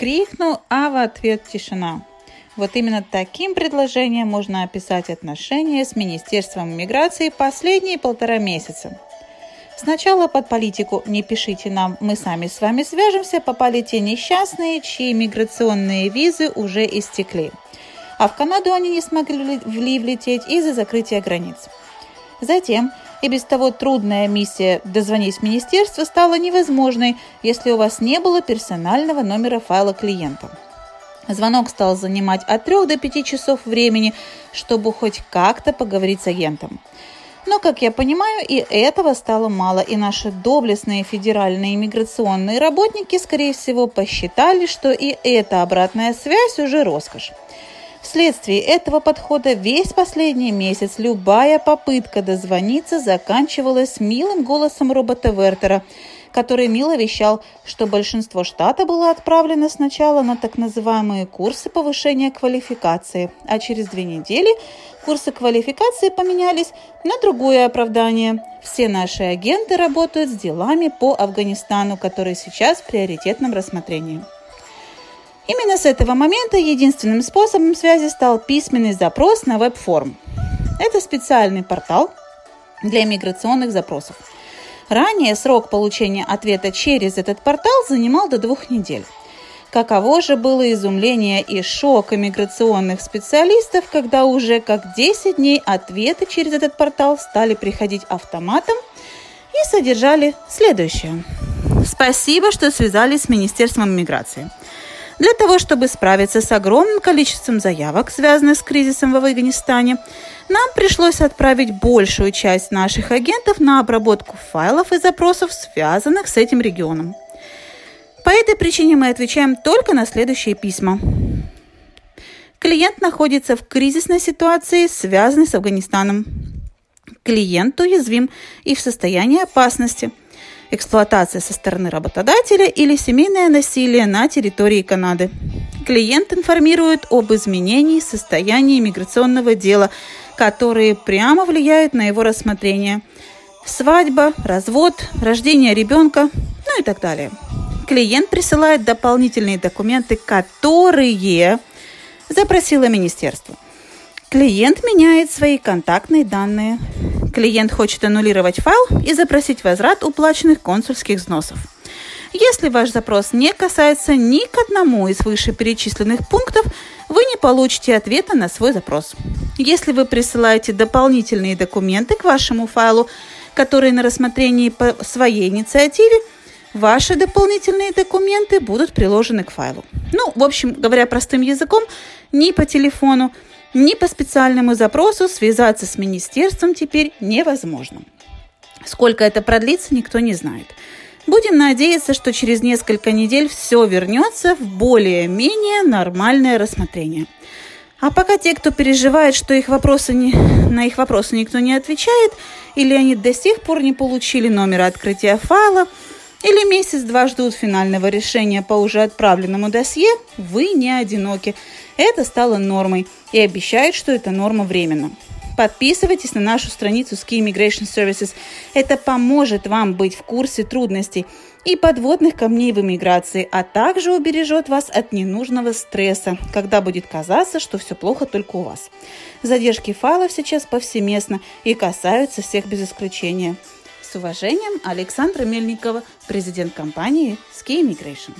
крикну, а в ответ тишина. Вот именно таким предложением можно описать отношения с Министерством иммиграции последние полтора месяца. Сначала под политику «не пишите нам, мы сами с вами свяжемся» попали те несчастные, чьи миграционные визы уже истекли. А в Канаду они не смогли влететь из-за закрытия границ. Затем и без того трудная миссия «дозвонить в министерство» стала невозможной, если у вас не было персонального номера файла клиента. Звонок стал занимать от 3 до 5 часов времени, чтобы хоть как-то поговорить с агентом. Но, как я понимаю, и этого стало мало, и наши доблестные федеральные иммиграционные работники, скорее всего, посчитали, что и эта обратная связь уже роскошь. Вследствие этого подхода весь последний месяц любая попытка дозвониться заканчивалась милым голосом робота Вертера, который мило вещал, что большинство штата было отправлено сначала на так называемые курсы повышения квалификации, а через две недели курсы квалификации поменялись на другое оправдание. Все наши агенты работают с делами по Афганистану, которые сейчас в приоритетном рассмотрении. Именно с этого момента единственным способом связи стал письменный запрос на веб-форм. Это специальный портал для миграционных запросов. Ранее срок получения ответа через этот портал занимал до двух недель. Каково же было изумление и шок иммиграционных специалистов, когда уже как 10 дней ответы через этот портал стали приходить автоматом и содержали следующее. Спасибо, что связались с Министерством иммиграции. Для того, чтобы справиться с огромным количеством заявок, связанных с кризисом в Афганистане, нам пришлось отправить большую часть наших агентов на обработку файлов и запросов, связанных с этим регионом. По этой причине мы отвечаем только на следующие письма. Клиент находится в кризисной ситуации, связанной с Афганистаном. Клиент уязвим и в состоянии опасности – эксплуатация со стороны работодателя или семейное насилие на территории Канады. Клиент информирует об изменении состояния миграционного дела, которые прямо влияют на его рассмотрение. Свадьба, развод, рождение ребенка, ну и так далее. Клиент присылает дополнительные документы, которые запросило министерство. Клиент меняет свои контактные данные. Клиент хочет аннулировать файл и запросить возврат уплаченных консульских взносов. Если ваш запрос не касается ни к одному из вышеперечисленных пунктов, вы не получите ответа на свой запрос. Если вы присылаете дополнительные документы к вашему файлу, которые на рассмотрении по своей инициативе, ваши дополнительные документы будут приложены к файлу. Ну, в общем, говоря простым языком, ни по телефону, ни по специальному запросу связаться с министерством теперь невозможно. Сколько это продлится, никто не знает. Будем надеяться, что через несколько недель все вернется в более-менее нормальное рассмотрение. А пока те, кто переживает, что их вопросы не, на их вопросы никто не отвечает, или они до сих пор не получили номера открытия файла, или месяц-два ждут финального решения по уже отправленному досье, вы не одиноки. Это стало нормой и обещает, что эта норма временна. Подписывайтесь на нашу страницу Ski Immigration Services. Это поможет вам быть в курсе трудностей и подводных камней в иммиграции, а также убережет вас от ненужного стресса, когда будет казаться, что все плохо только у вас. Задержки файлов сейчас повсеместно и касаются всех без исключения. С уважением, Александра Мельникова, президент компании Ski Immigration.